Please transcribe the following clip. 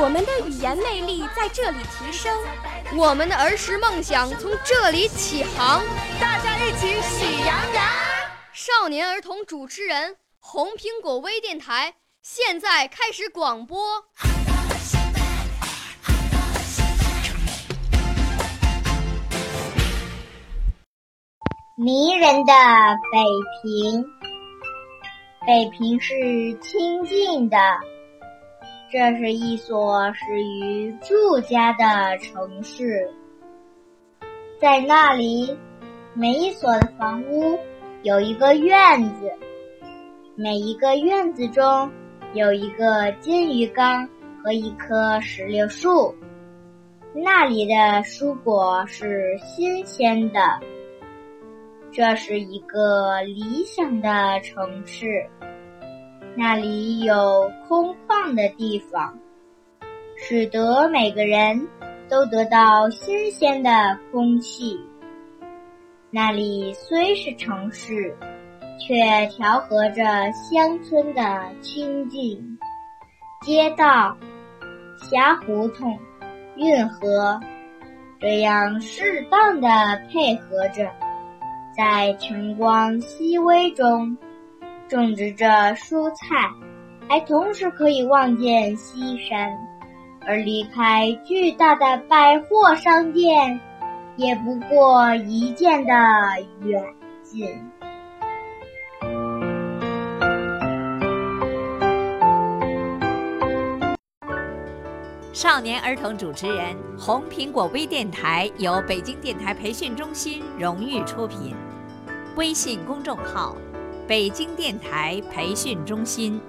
我们的语言魅力在这里提升，我们的儿时梦想从这里起航。大家一起喜羊羊。少年儿童主持人，红苹果微电台现在开始广播。迷人的北平，北平是清静的。这是一所始于住家的城市，在那里，每一所的房屋有一个院子，每一个院子中有一个金鱼缸和一棵石榴树。那里的蔬果是新鲜的。这是一个理想的城市。那里有空旷的地方，使得每个人都得到新鲜的空气。那里虽是城市，却调和着乡村的清静。街道、狭胡同、运河，这样适当的配合着，在晨光熹微中。种植着蔬菜，还同时可以望见西山，而离开巨大的百货商店，也不过一箭的远近。少年儿童主持人，红苹果微电台由北京电台培训中心荣誉出品，微信公众号。北京电台培训中心。